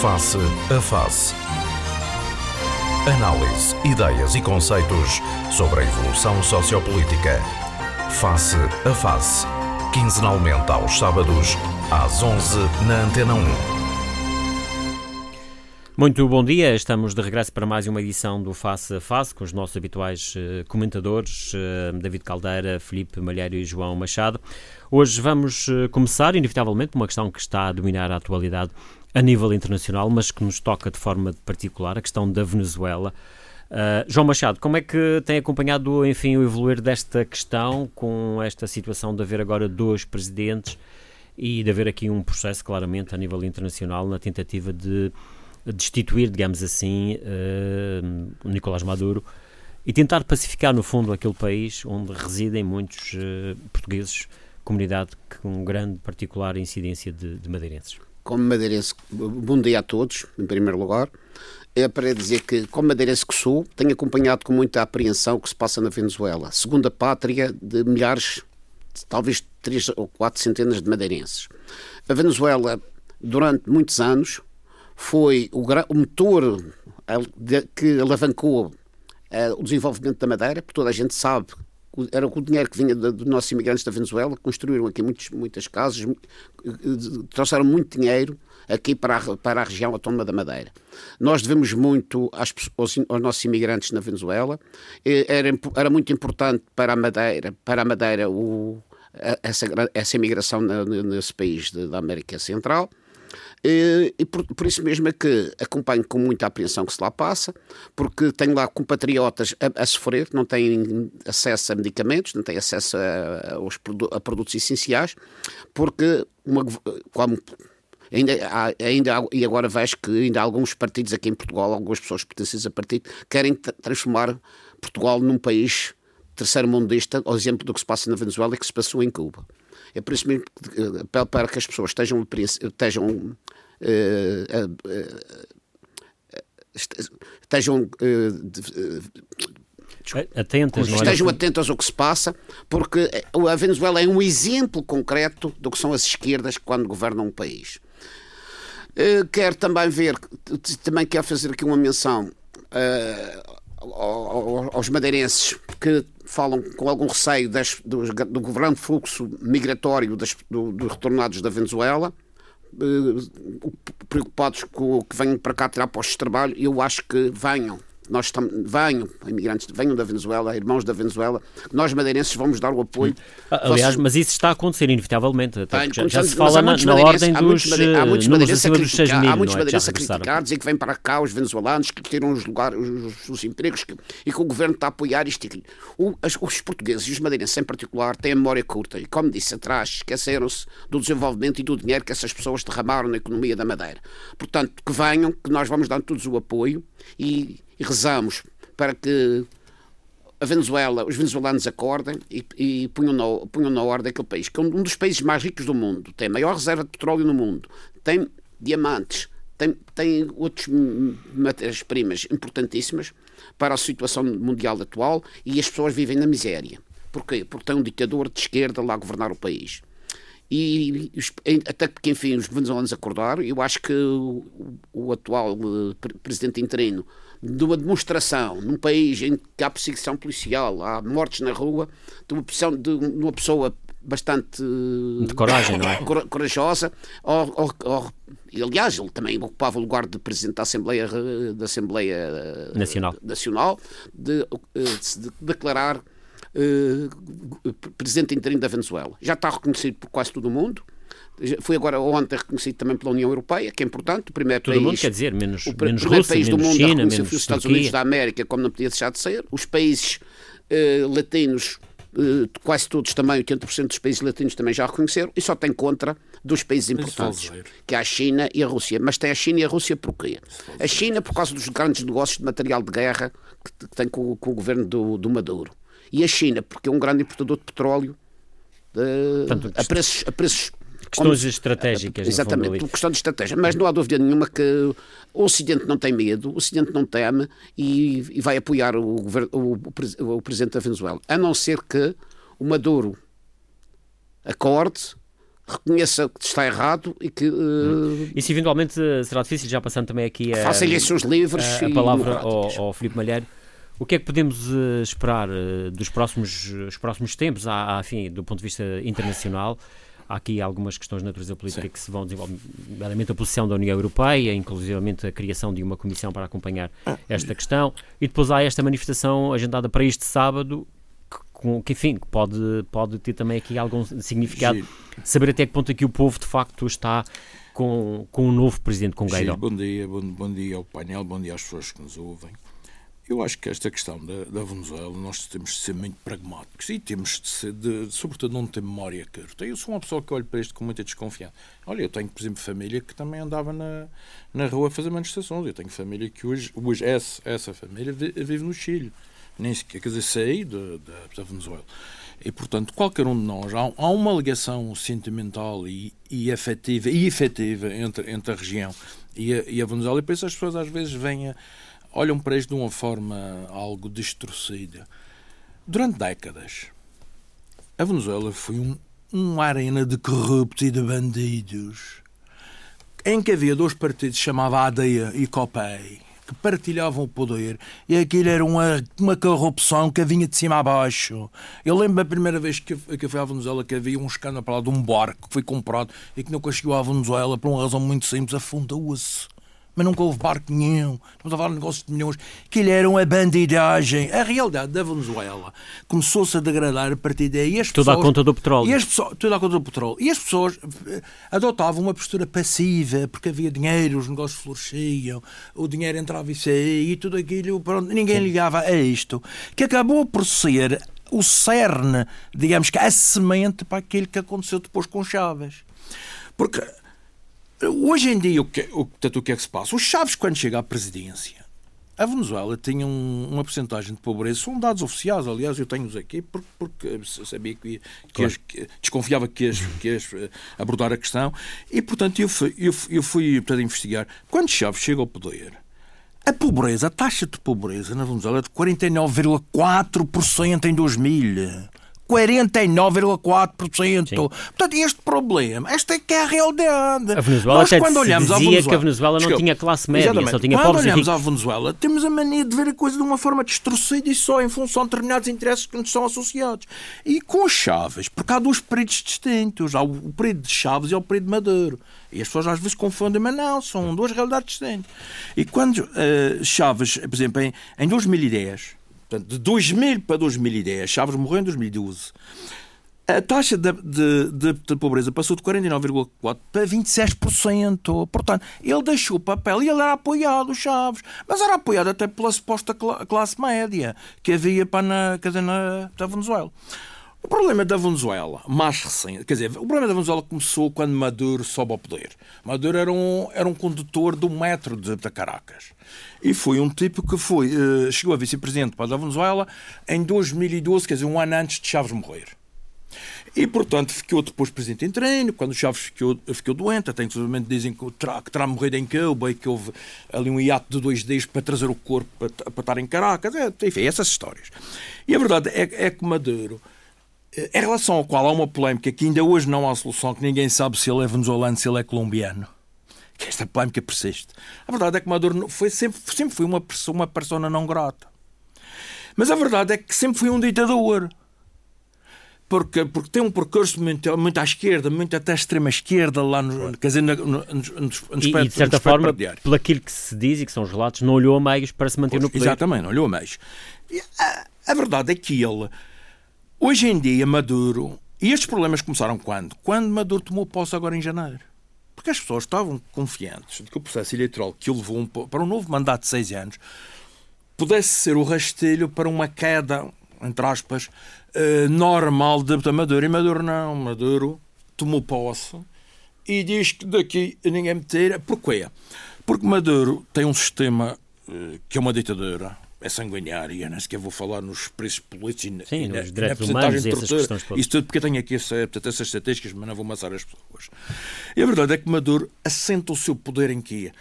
Face a Face. Análise, ideias e conceitos sobre a evolução sociopolítica. Face a Face. Quinzenalmente aos sábados, às 11 na Antena 1. Muito bom dia, estamos de regresso para mais uma edição do Face a Face com os nossos habituais uh, comentadores, uh, David Caldeira, Felipe Malheiro e João Machado. Hoje vamos uh, começar, inevitavelmente, por uma questão que está a dominar a atualidade a nível internacional, mas que nos toca de forma particular, a questão da Venezuela. Uh, João Machado, como é que tem acompanhado, enfim, o evoluir desta questão, com esta situação de haver agora dois presidentes e de haver aqui um processo, claramente, a nível internacional, na tentativa de destituir, digamos assim, uh, Nicolás Maduro e tentar pacificar, no fundo, aquele país onde residem muitos uh, portugueses, comunidade com grande particular incidência de, de madeirenses? Como madeirense, bom dia a todos, em primeiro lugar. É para dizer que, como madeirense que sou, tenho acompanhado com muita apreensão o que se passa na Venezuela, segunda pátria de milhares, talvez três ou quatro centenas de madeirenses. A Venezuela, durante muitos anos, foi o, o motor que alavancou eh, o desenvolvimento da Madeira, porque toda a gente sabe era o dinheiro que vinha dos nossos imigrantes da Venezuela, construíram aqui muitos, muitas casas, trouxeram muito dinheiro aqui para a, para a região autónoma da Madeira. Nós devemos muito às, aos, aos, nossos imigrantes na Venezuela. Era, era muito importante para a Madeira, para a Madeira o, essa, essa imigração nesse país da América Central. E, e por, por, isso mesmo é que acompanho com muita apreensão que se lá passa, porque tenho lá compatriotas a, a sofrer, não têm acesso a medicamentos, não têm acesso a, aos, a produtos essenciais, porque uma, como ainda, há, ainda há, e agora vejo que ainda há alguns partidos aqui em Portugal, algumas pessoas pertencentes a partido, querem transformar Portugal num país terceiro mundista, ao exemplo do que se passa na Venezuela e que se passou em Cuba. É por isso mesmo que apelo para que as pessoas estejam, estejam, uh, estejam atentas, estejam atentas ao que se passa, porque a Venezuela é um exemplo concreto do que são as esquerdas quando governam um país. Quero também ver, também quero fazer aqui uma menção aos madeirenses que falam com algum receio das, do, do fluxo migratório das, do, dos retornados da Venezuela, eh, preocupados com o que venham para cá tirar postos de trabalho, eu acho que venham nós estamos, venham, imigrantes, venham da Venezuela, irmãos da Venezuela, nós madeirenses vamos dar o apoio. Ah, aliás, mas isso está a acontecer, inevitavelmente. Até já, já se fala na, na ordem dos há muitos madeirenses a criticar, há muitos madeirenses a criticar, dizer que vêm para cá os venezuelanos, que tiram os, lugares, os, os empregos que, e que o governo está a apoiar isto e Os portugueses e os madeirenses em particular têm a memória curta e, como disse atrás, esqueceram-se do desenvolvimento e do dinheiro que essas pessoas derramaram na economia da Madeira. Portanto, que venham, que nós vamos dar todos o apoio e e rezamos para que a Venezuela, os venezuelanos acordem e, e ponham, na, ponham na ordem aquele país, que é um dos países mais ricos do mundo, tem a maior reserva de petróleo no mundo, tem diamantes, tem, tem outras matérias-primas importantíssimas para a situação mundial atual e as pessoas vivem na miséria. Porquê? Porque tem um ditador de esquerda lá a governar o país. E até porque, enfim, os venezuelanos acordaram, eu acho que o, o atual eh, presidente interino de uma demonstração num país em que há perseguição policial, há mortes na rua, de uma, pessoa, de uma pessoa bastante de coragem, não é? corajosa, ou, ou, ou, aliás ele também ocupava o lugar de presidente da Assembleia, da Assembleia Nacional, Nacional de, de, de declarar uh, presidente interino da Venezuela. Já está reconhecido por quase todo o mundo foi agora ontem reconhecido também pela União Europeia, que é importante, o primeiro Todo país... mundo quer dizer, menos, o menos primeiro Rússia, país do mundo China, a reconhecer os Estados Turquia. Unidos da América, como não podia deixar de ser, os países eh, latinos, eh, quase todos também, 80% dos países latinos também já reconheceram, e só tem contra dos países importantes, que é a China e a Rússia. Mas tem a China e a Rússia porquê? A China por causa dos grandes negócios de material de guerra que tem com, com o governo do, do Maduro. E a China porque é um grande importador de petróleo de, Portanto, a, preços, a preços Questões como, estratégicas. Exatamente, por questão de estratégia. Mas não há dúvida nenhuma que o Ocidente não tem medo, o Ocidente não teme e, e vai apoiar o, o, o, o, Presidente da Venezuela. A não ser que o Maduro acorde, reconheça que está errado e que. Uh, Isso eventualmente será difícil, já passando também aqui a. Faça-lhe seus livros. A, a palavra ao, ao Filipe Malheiro. O que é que podemos uh, esperar uh, dos próximos, os próximos tempos, à, à, enfim, do ponto de vista internacional? Há aqui algumas questões de natureza política Sim. que se vão desenvolver, nomeadamente a posição da União Europeia, inclusivamente a criação de uma comissão para acompanhar ah. esta questão, e depois há esta manifestação agendada para este sábado, que, que enfim, pode, pode ter também aqui algum significado, Giro. saber até que ponto aqui é o povo de facto está com, com um novo presidente, com Guaidó. Bom dia, bom, bom dia ao painel, bom dia às pessoas que nos ouvem. Eu acho que esta questão da, da, Venezuela nós temos de ser muito pragmáticos e temos de ser, de, sobretudo, não ter memória curta. Eu sou uma pessoa que olho para isto com muita desconfiança. Olha, eu tenho, por exemplo, família que também andava na, na rua a fazer manifestações. Eu tenho família que hoje, hoje essa, essa família vive no Chile. Nem sequer, quer dizer, saí da, Venezuela. E, portanto, qualquer um de nós, há, há uma ligação sentimental e, e afetiva, e efetiva entre, entre a região e a, e a Venezuela. E por isso as pessoas às vezes vêm a olham para isto de uma forma algo distorcida. Durante décadas, a Venezuela foi um, uma arena de corruptos e de bandidos, em que havia dois partidos chamava ADEA e COPEI, que partilhavam o poder, e aquilo era uma, uma corrupção que vinha de cima a baixo. Eu lembro a primeira vez que, que eu fui à Venezuela que havia um escândalo para lá de um barco que foi comprado e que nunca chegou à Venezuela por uma razão muito simples, afundou-se mas nunca houve barco nenhum. Estamos a falar de negócios de milhões. Que ele era uma bandidagem. A realidade da Venezuela começou-se a degradar a partir daí. Tudo pessoas, à conta do petróleo. E as pessoas, tudo à conta do petróleo. E as pessoas eh, adotavam uma postura passiva, porque havia dinheiro, os negócios floresciam, o dinheiro entrava e saía, e tudo aquilo, pronto, ninguém Sim. ligava a isto. Que acabou por ser o cerne, digamos que a semente para aquilo que aconteceu depois com Chaves. Porque Hoje em dia, o que, o, portanto, o que é que se passa? Os Chaves, quando chega à presidência, a Venezuela tinha um, uma porcentagem de pobreza, são dados oficiais, aliás, eu tenho-os aqui, porque, porque sabia que, que, claro. que, desconfiava que ias, que ias eh, abordar a questão, e portanto eu fui, eu, eu fui portanto, investigar. Quando Chaves chega ao poder, a pobreza, a taxa de pobreza na Venezuela é de 49,4% em 2000. 49,4%. Portanto, este problema, esta é que é a realidade. A Venezuela Nós, quando olhamos dizia Venezuela, que a Venezuela não Desculpa, tinha classe média, só tinha quando pobres olhamos à Venezuela, temos a mania de ver a coisa de uma forma distorcida e só em função de determinados interesses que nos são associados. E com Chaves, porque há dois períodos distintos. Há o período de Chaves e o período de Maduro. E as pessoas às vezes confundem, mas não, são duas realidades distintas. E quando uh, Chaves, por exemplo, em, em 2010, Portanto, de 2000 para 2010, Chaves morreu em 2012. A taxa de, de, de, de pobreza passou de 49,4% para 26%. Portanto, ele deixou o papel e ele era apoiado, Chaves. Mas era apoiado até pela suposta classe média que havia para na, na, na Venezuela. O problema da Venezuela, mais recente, quer dizer, o problema da Venezuela começou quando Maduro sobe ao poder. Maduro era um, era um condutor do metro de, de Caracas. E foi um tipo que foi, uh, chegou a vice-presidente para a Venezuela em 2012, quer dizer, um ano antes de Chaves morrer. E, portanto, ficou depois presidente em treino, quando Chaves ficou, ficou doente, até inclusive dizem que terá, que terá morrido em Cuba e que houve ali um hiato de dois dias para trazer o corpo para, para estar em Caracas, é, enfim, essas histórias. E a verdade é, é que Maduro eh, em relação ao qual há uma polémica que ainda hoje não há solução, que ninguém sabe se ele é venezuelano, se ele é colombiano, que esta polémica persiste. A verdade é que Maduro foi sempre, sempre foi uma, uma persona não grata. Mas a verdade é que sempre foi um ditador. Porque, porque tem um percurso muito, muito à esquerda, muito até à extrema esquerda, lá no, quer dizer, no, no, no, no e, de certa forma, pelo aquilo que se diz e que são os relatos, não olhou a meios para se manter no poder. Exatamente, não olhou a meios. A verdade é que ele Hoje em dia, Maduro. E estes problemas começaram quando? Quando Maduro tomou posse agora em janeiro. Porque as pessoas estavam confiantes de que o processo eleitoral que o levou um, para um novo mandato de seis anos pudesse ser o rastelho para uma queda, entre aspas, eh, normal de Maduro. E Maduro não. Maduro tomou posse e diz que daqui ninguém me tira. Porquê? Porque Maduro tem um sistema eh, que é uma ditadura é sanguinária, nem sequer vou falar nos preços políticos Sim, e na, nos direitos na humanos e essas questões Isso tudo porque eu tenho aqui essa, portanto, essas estatísticas, mas não vou amassar as pessoas. E a verdade é que Maduro assenta o seu poder em quê?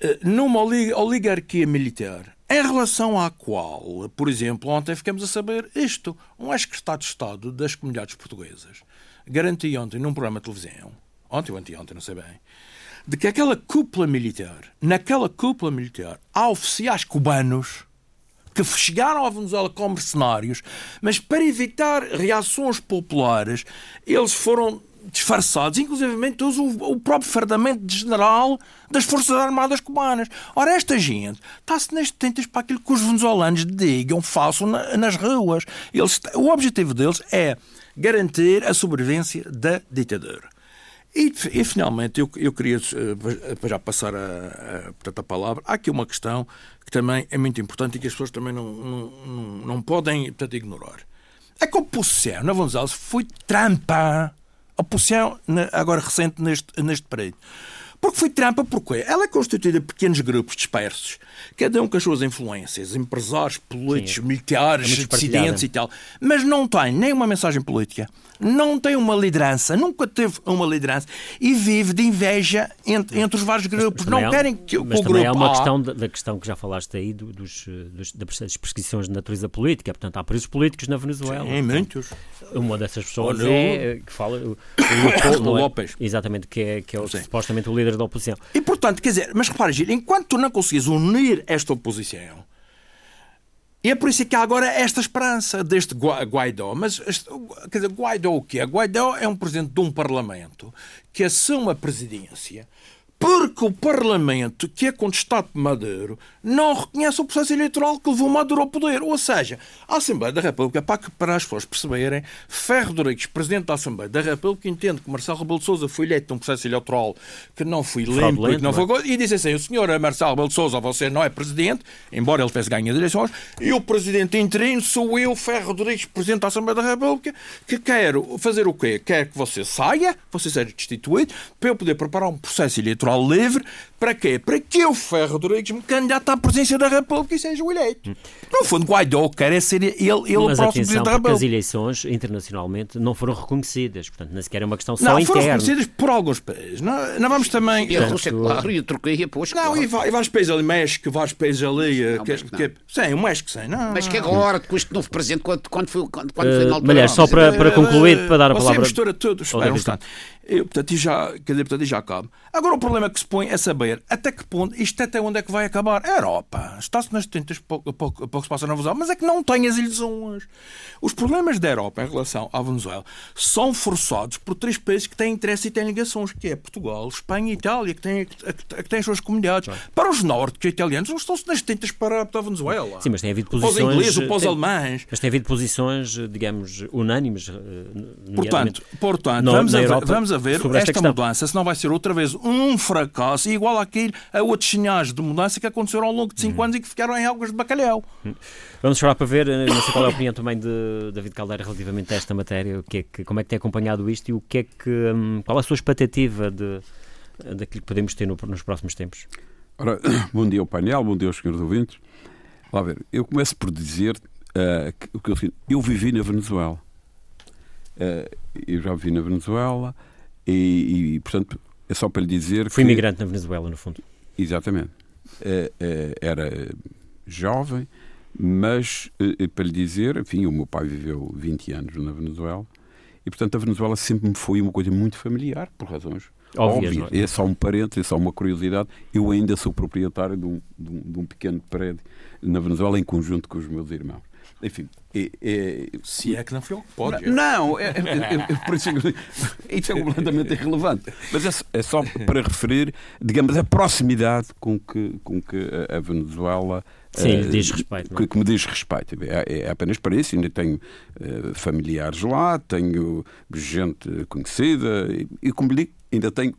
Eh, numa oligarquia militar, em relação à qual, por exemplo, ontem ficamos a saber isto, um ex-secretário de Estado das comunidades portuguesas, garanti ontem num programa de televisão, ontem ou anteontem, não sei bem, de que aquela cúpula militar, naquela cúpula militar, há oficiais cubanos que chegaram à Venezuela como mercenários, mas para evitar reações populares, eles foram disfarçados, inclusive o próprio fardamento de general das Forças Armadas Cubanas. Ora, esta gente está-se nas tentas para aquilo que os venezuelanos digam, façam nas ruas. Eles, o objetivo deles é garantir a sobrevivência da ditadura. E, e finalmente, eu, eu queria uh, já passar a, a, portanto, a palavra. Há aqui uma questão que também é muito importante e que as pessoas também não, não, não, não podem portanto, ignorar. É que a oposição na Venezuela foi trampa. A oposição, agora recente, neste, neste período. Porque foi trampa, porque ela é constituída de pequenos grupos dispersos, cada um com as suas influências, empresários, políticos, Sim, militares, é dissidentes e tal, mas não tem nem uma mensagem política, não tem uma liderança, nunca teve uma liderança e vive de inveja entre, entre os vários grupos. Mas, mas não é, querem que, mas o grupo. é uma A... questão da, da, questão que já falaste aí do, dos, dos, das perseguições de natureza política. Portanto, há presos políticos na Venezuela. Sim, muitos. Uma dessas pessoas Olha, é que fala o, o, o, López. Exatamente, que é, que é o, supostamente o líder da oposição. E portanto, quer dizer, mas repare, Gil, enquanto tu não consegues unir esta oposição e é por isso que há agora esta esperança deste Guaidó. Mas, quer dizer, Guaidó o quê? Guaidó é um presidente de um parlamento que assume a presidência porque o Parlamento, que é contestado por Maduro, não reconhece o processo eleitoral que levou Maduro ao poder. Ou seja, a Assembleia da República, para, que, para as pessoas perceberem, Ferro Rodrigues, Presidente da Assembleia da República, entende que Marcelo Rebelo de Sousa foi eleito num processo eleitoral que não foi limpo e, não foi... É? e disse assim, o senhor Marcelo Rebelo de Sousa, você não é Presidente, embora ele tivesse ganho as eleições, e o Presidente interino sou eu, Ferro Rodrigues, Presidente da Assembleia da República, que quero fazer o quê? Quero que você saia, você seja destituído, para eu poder preparar um processo eleitoral eleitoral livre. Para quê? Para que o Ferro Rodrigues me candidate à presidência da República e seja o eleito. No fundo, Guaidó quer é ser ele, ele Mas o próximo presidente da República. as eleições internacionalmente não foram reconhecidas. Portanto, nem sequer é uma questão só não, interna. Não, foram reconhecidas por alguns países. Não, não vamos também... E a Rússia, claro, e a Turquia, pois, Não, claro. e, vários países ali, México, vários países ali... Não, que, que, sim, o México, sim. Não, mas que agora, com este novo presidente, quando, quando foi, quando, quando uh, foi na altura... Mulher, só para, para concluir, para dar a palavra... Você mistura tudo. Espera um instante. Eu, portanto, e já, quer dizer, portanto, e já acaba. Agora, o problema que se põe é saber até que ponto, isto até onde é que vai acabar. A Europa está-se nas tentas pouco, pouco, pouco se passa na Venezuela, mas é que não tem as ilusões. Os problemas da Europa em relação à Venezuela são forçados por três países que têm interesse e têm ligações, que é Portugal, Espanha e Itália, que têm, que têm as suas comunidades. Claro. Para os nórdicos italianos, eles estão-se nas tentas para, para a Venezuela. Sim, mas tem havido posições... Para os ingleses, para os tem, alemães. Mas tem havido posições, digamos, unânimes. Portanto, portanto no, vamos, a vamos a ver esta, esta mudança, se não vai ser outra vez um fracasso igual àquele, a outros sinais de mudança que aconteceram ao longo de cinco hum. anos e que ficaram em águas de bacalhau. Hum. Vamos esperar para ver, eh, não sei qual é a opinião também de David Caldeira relativamente a esta matéria, o que é que, como é que tem acompanhado isto e o que é que, hum, qual é a sua expectativa de, daquilo que podemos ter no, nos próximos tempos? Ora, bom dia ao painel, bom dia aos senhores ouvintes. Lá ver, eu começo por dizer uh, que, que eu, eu vivi na Venezuela. Uh, eu já vivi na Venezuela, e, e, portanto, é só para lhe dizer. Fui que... imigrante na Venezuela, no fundo. Exatamente. É, é, era jovem, mas é, para lhe dizer, enfim, o meu pai viveu 20 anos na Venezuela e, portanto, a Venezuela sempre me foi uma coisa muito familiar, por razões óbvias. óbvias. É? é só um parênteses, é só uma curiosidade. Eu ainda sou proprietário de um, de um, de um pequeno prédio na Venezuela em conjunto com os meus irmãos. Enfim, é, é, se é que não foi o que pode. Não, é, é, é, por isso, isso é completamente irrelevante. Mas é, é, só para referir, digamos, a proximidade com que, com que a Venezuela. Sim, uh, diz respeito. Que, que, me diz respeito. É, é, apenas para isso. Ainda tenho uh, familiares lá, tenho gente conhecida e, e como lhe digo, ainda tenho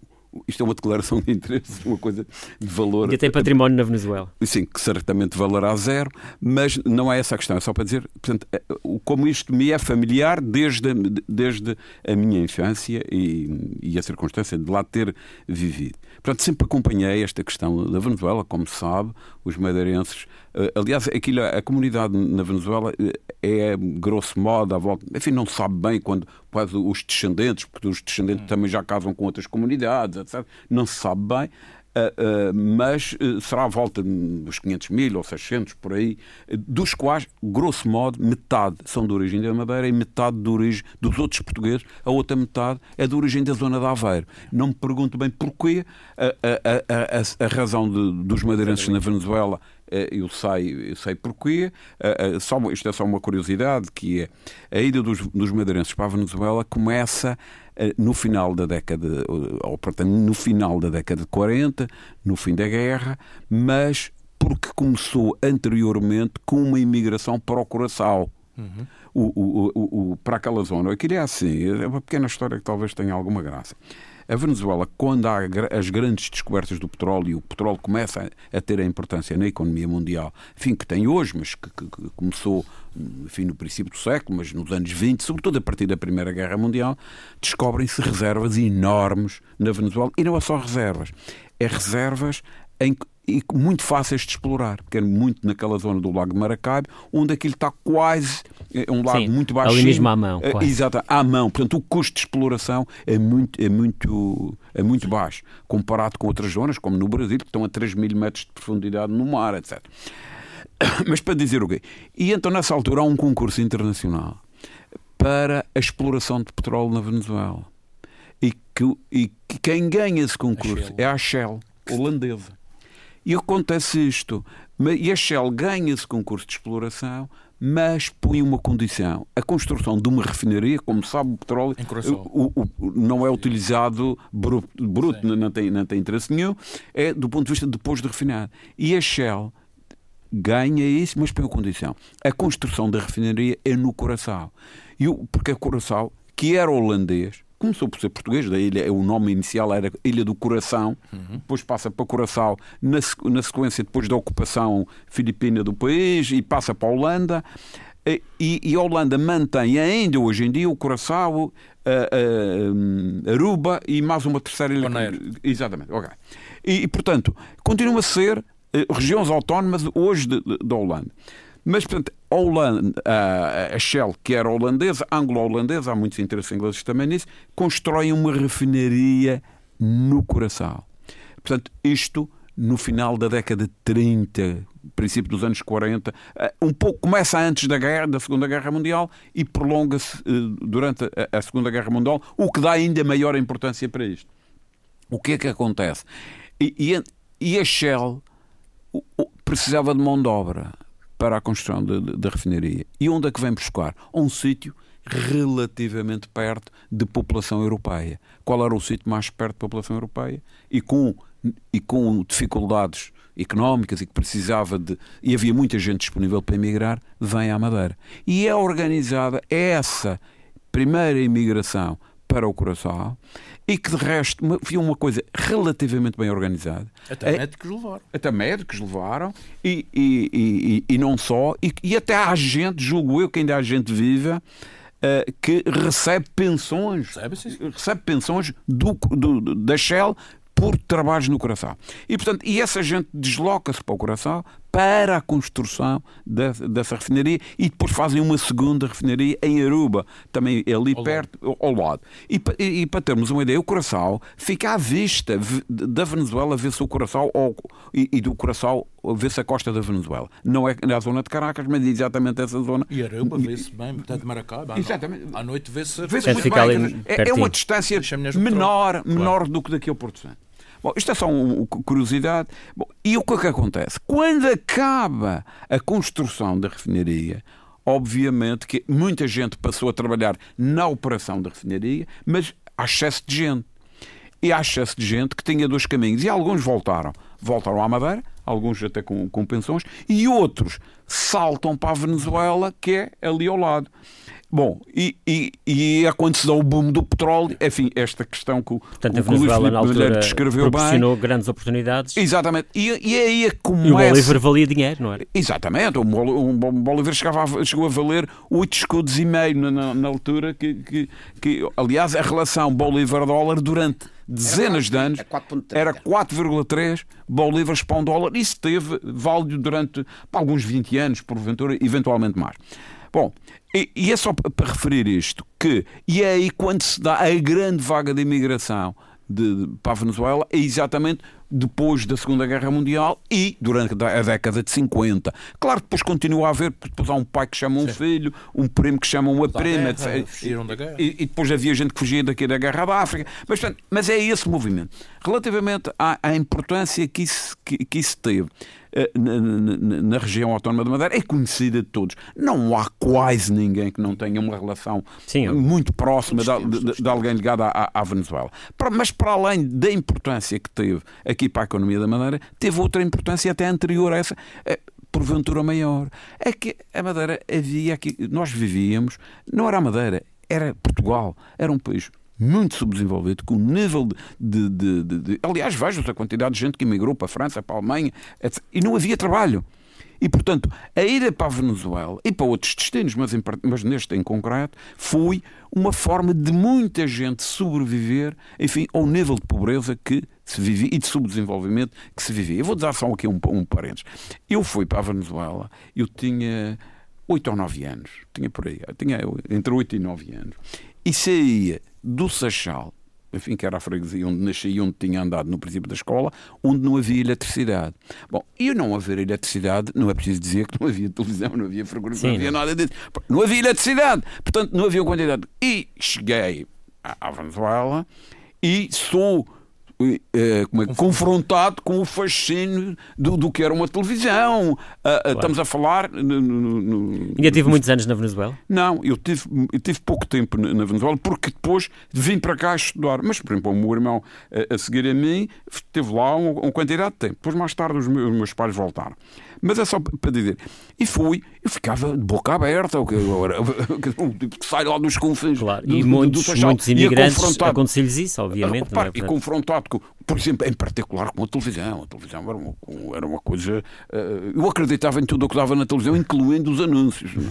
isto é uma declaração de interesse, uma coisa de valor. Ainda tem património na Venezuela. Sim, que certamente valerá zero, mas não é essa a questão. É só para dizer, portanto, é, como isto me é familiar desde, desde a minha infância e, e a circunstância de lá ter vivido. Portanto, sempre acompanhei esta questão da Venezuela, como sabe, os madeirenses. Eh, aliás, aquilo, a comunidade na Venezuela eh, é, grosso modo, à volta. Enfim, não sabe bem quando os descendentes, porque os descendentes também já casam com outras comunidades, etc. Não se sabe bem. Uh, uh, mas uh, será à volta dos 500 mil ou 600 por aí, dos quais, grosso modo, metade são de origem da Madeira e metade de origem dos outros portugueses, a outra metade é de origem da zona de Aveiro. Não me pergunto bem porquê a, a, a, a razão de, dos madeirenses na Venezuela eu sei, eu sei porquê. Só, isto é só uma curiosidade, que é a ida dos, dos madeirenses para a Venezuela começa eh, no final da década, ou portanto, no final da década de 40, no fim da guerra, mas porque começou anteriormente com uma imigração para o Curaçao. Uhum. O, o, o, o, para aquela zona. Aquilo é assim, é uma pequena história que talvez tenha alguma graça. A Venezuela, quando há as grandes descobertas do petróleo e o petróleo começa a ter a importância na economia mundial, enfim, que tem hoje, mas que, que, que começou enfim, no princípio do século, mas nos anos 20, sobretudo a partir da Primeira Guerra Mundial, descobrem-se reservas enormes na Venezuela. E não é só reservas, é reservas em, e muito fáceis de explorar, porque é muito naquela zona do Lago de Maracaibo, onde aquilo está quase é um lago Sim, muito baixo. Ali mesmo à mão. É, quase. Exato, à mão. Portanto, o custo de exploração é muito, é muito, é muito baixo, comparado com outras zonas, como no Brasil, que estão a 3 mil metros de profundidade no mar, etc. Mas para dizer o quê? E então, nessa altura, há um concurso internacional para a exploração de petróleo na Venezuela. E, que, e quem ganha esse concurso a é a Shell, holandesa. E acontece isto. E a Shell ganha esse concurso de exploração, mas põe uma condição: a construção de uma refinaria, como sabe, o petróleo o, o, não é utilizado bruto, bruto não, tem, não tem interesse nenhum, é do ponto de vista depois de refinar. E a Shell ganha isso, mas põe uma condição: a construção da refinaria é no Curaçao. E o, porque a Curaçao, que era holandês, começou por ser português, da ilha, o nome inicial era Ilha do Coração, uhum. depois passa para Coração na, na sequência depois da ocupação filipina do país e passa para a Holanda. E, e, a Holanda mantém ainda hoje em dia o Curaçao, a, a, Aruba e mais uma terceira ilha. Bonaire. Exatamente, ok. E, e, portanto, continua a ser eh, regiões autónomas hoje da Holanda. Mas, portanto, a, Holanda, a, Shell, que era holandesa, anglo-holandesa, há muitos interesses ingleses também nisso, constrói uma refinaria no Curaçao. Portanto, isto no final da década de 30, princípio dos anos 40, eh, um pouco começa antes da guerra, da Segunda Guerra Mundial e prolonga-se eh, durante a Segunda Guerra Mundial, o que dá ainda maior importância para isto. O que é que acontece? E, e, e a Shell precisava de mão de obra para a construção da refinaria. E onde é que vem buscar? Um sítio relativamente perto de população europeia. Qual era o sítio mais perto da população europeia? E com, e com dificuldades económicas e que precisava de. e havia muita gente disponível para emigrar, vem à Madeira. E é organizada essa primeira imigração para o Curaçao e que de resto foi uma coisa relativamente bem organizada. Até é, médicos levaram. Até médicos levaram e, e, e, e não só, e, e, até há gente, julgo eu que ainda há gente viva. Uh, que recebe pensões, recebe, recebe pensões do, do, da Shell por trabalhos no coração. E, portanto, e essa gente desloca-se para o coração para a construção dessa, dessa, refinaria e depois fazem uma segunda refinaria em Aruba, também ali ao perto, lado. ao lado. E, e, e, para termos uma ideia, o Curaçao fica à vista da Venezuela, vê-se o Curaçao e, e, do Curaçao vê-se a costa da Venezuela. Não é na zona de Caracas, mas exatamente essa zona. E Aruba vê-se bem, portanto, Maracaibo. Exatamente. À noite vê-se. Vê é, bem, é, é, uma distância menor, menor claro. do que daqui ao Porto Santo. Bom, isto é só uma curiosidade. Bom, e o que é que acontece? Quando acaba a construção da refinaria, obviamente que muita gente passou a trabalhar na operação da refinaria, mas há excesso de gente. E há excesso de gente que tinha dois caminhos. E alguns voltaram. Voltaram à Madeira, alguns até com, com pensões, e outros saltam para a Venezuela, que é ali ao lado. Bom, e, e, e é quando se dá o boom do petróleo, enfim, esta questão que o, Portanto, a Venezuela, na altura, descreveu proporcionou bem. grandes oportunidades. Exatamente. E, e é aí é como E o Bolívar valia dinheiro, não era? Exatamente. O, o Bolívar chegava a, chegou a valer 8 escudos e meio na, na, na altura, que, que, que, aliás, a relação Bolívar-dólar durante dezenas de anos era 4,3 bolívares para um dólar. Isso teve válido durante alguns 20 anos, porventura, eventualmente mais. Bom, e, e, é só para referir isto que, e é aí quando se dá a grande vaga de imigração de, para a Venezuela é exatamente depois da Segunda Guerra Mundial e durante a década de 50. Claro que depois continua a haver, depois há um pai que chama um Sim. filho, um primo que chama uma prima, guerra, e, e, depois havia gente que fugia daqui da Guerra da África. Mas, portanto, mas é esse movimento. Relativamente à, à importância que isso, que, que isso teve na, na, na, região autónoma de Madeira é conhecida de todos. Não há quase ninguém que não tenha uma relação Sim, muito próxima de, de, de, alguém ligado à, à, Venezuela. Mas para além da importância que teve aqui para a economia da Madeira, teve outra importância até anterior a essa eh, porventura maior. É que a Madeira havia aqui, nós vivíamos, não era a Madeira, era Portugal, era um país muito subdesenvolvido, com um nível de, de, de, de Aliás, vejam a quantidade de gente que emigrou para a França, para a Alemanha, etc. e não havia trabalho. E, portanto, a ida para a Venezuela e para outros destinos, mas, em, mas neste em concreto, foi uma forma de muita gente sobreviver, enfim, ao nível de pobreza que se vivia e de subdesenvolvimento que se vivia. Eu vou dar só aqui um, um parênteses. Eu fui para a Venezuela, eu tinha 8 ou 9 anos, tinha por aí, tinha entre 8 e 9 anos, e saía do Seixal, enfim, que era a freguesia onde nasci e onde tinha andado no princípio da escola, onde não havia eletricidade. Bom, e não haver eletricidade, não é preciso dizer que não havia televisão, não havia frequência, não havia nada disso. Não havia eletricidade, portanto não havia quantidade. E cheguei à Venezuela e sou é, como é, confrontado com o fascínio do, do que era uma televisão. Uh, claro. Estamos a falar. No, no, no, Ainda tive muitos anos na Venezuela? Não, eu tive, eu tive pouco tempo na Venezuela porque depois vim para cá estudar. Mas, por exemplo, o meu irmão a, a seguir a mim esteve lá uma, uma quantidade de tempo. Depois, mais tarde, os meus, os meus pais voltaram. Mas é só para dizer. E fui, eu ficava de boca aberta, o que agora sai lá dos confins. Claro, do, e muitos, do muitos imigrantes acontecia-lhes isso, obviamente. Repare, é? E confrontado, com, por exemplo, em particular com a televisão. A televisão era uma, era uma coisa. Uh, eu acreditava em tudo o que dava na televisão, incluindo os anúncios.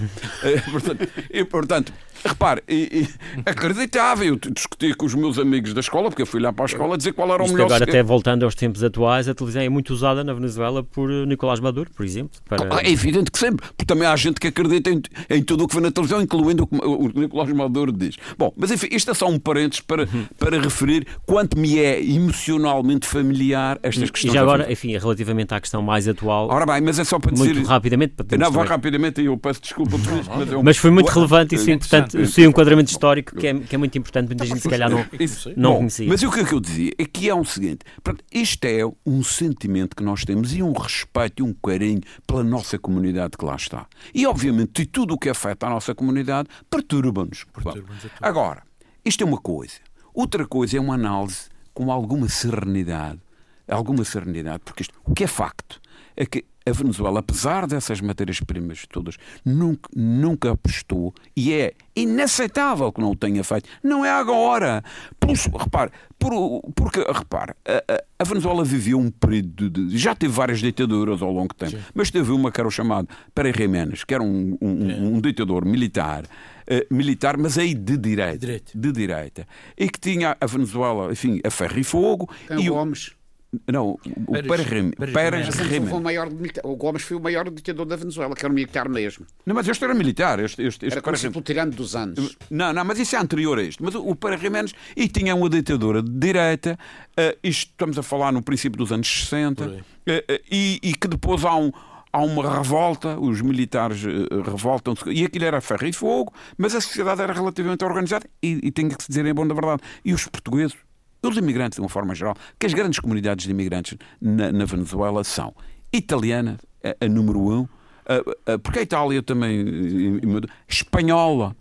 Eh, portanto, e, portanto, repare, e, e, acreditava. Eu discutia com os meus amigos da escola, porque eu fui lá para a escola dizer qual era o Isto melhor. Agora, até voltando aos tempos atuais, a televisão é muito usada na Venezuela por Nicolás Maduro por exemplo? Para... É evidente que sempre, porque também há gente que acredita em, em tudo o que vê na televisão, incluindo o que o Nicolás Maduro diz. Bom, mas enfim, isto é só um parênteses para, uhum. para referir quanto me é emocionalmente familiar estas questões. E já agora, enfim, relativamente à questão mais atual. Ora bem, mas é só para dizer. Muito rapidamente. Para não, vou rapidamente e eu peço desculpa por isto. Mas, eu... mas foi muito relevante e sim, portanto, sim, um enquadramento histórico que é, que é muito importante, muita gente se calhar não, não Bom, conhecia. Mas o que é que eu dizia? É que é o seguinte: isto é um sentimento que nós temos e um respeito e um carinho pela nossa comunidade que lá está. E, obviamente, tudo o que afeta a nossa comunidade perturba-nos. Perturba Agora, isto é uma coisa. Outra coisa é uma análise com alguma serenidade. Alguma serenidade, porque isto, o que é facto é que a Venezuela, apesar dessas matérias-primas todas, nunca, nunca apostou e é inaceitável que não o tenha feito. Não é agora. Por, repare, por, porque, repare, a, a, Venezuela viveu um período de, Já teve várias ditaduras ao longo do tempo, Sim. mas teve uma que era o chamado Pérez Jiménez, que era um, um, um ditador militar. Uh, militar, mas aí de direita, direita, de direita, e que tinha a Venezuela, enfim, a ferro e fogo. Tem e o Gomes. Não, o Pérez Jiménez. O Gomes foi o maior ditador da Venezuela, que era um militar mesmo. Não, mas este era militar. Este, este, este era conhecido pelo tirano dos anos. Não, não, mas isso é anterior a isto. Mas o Pérez Jiménez e tinha uma ditadura de direita, uh, isto estamos a falar no princípio dos anos 60, uh, uh, e, e que depois há um há uma revolta, os militares uh, revoltam-se, e aquilo era ferro e fogo, mas a sociedade era relativamente organizada, e, e tem que se dizer em bom da verdade. E os portugueses os imigrantes, de uma forma geral, que as grandes comunidades de imigrantes na, na Venezuela são italiana, a, a número um, porque a Itália também espanhola,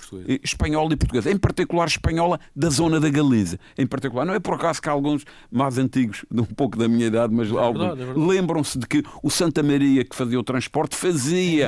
espanhola e portuguesa, em particular espanhola da zona da Galiza, em particular. Não é por acaso que alguns mais antigos, de um pouco da minha idade, mas é alguns é lembram-se de que o Santa Maria que fazia o transporte fazia.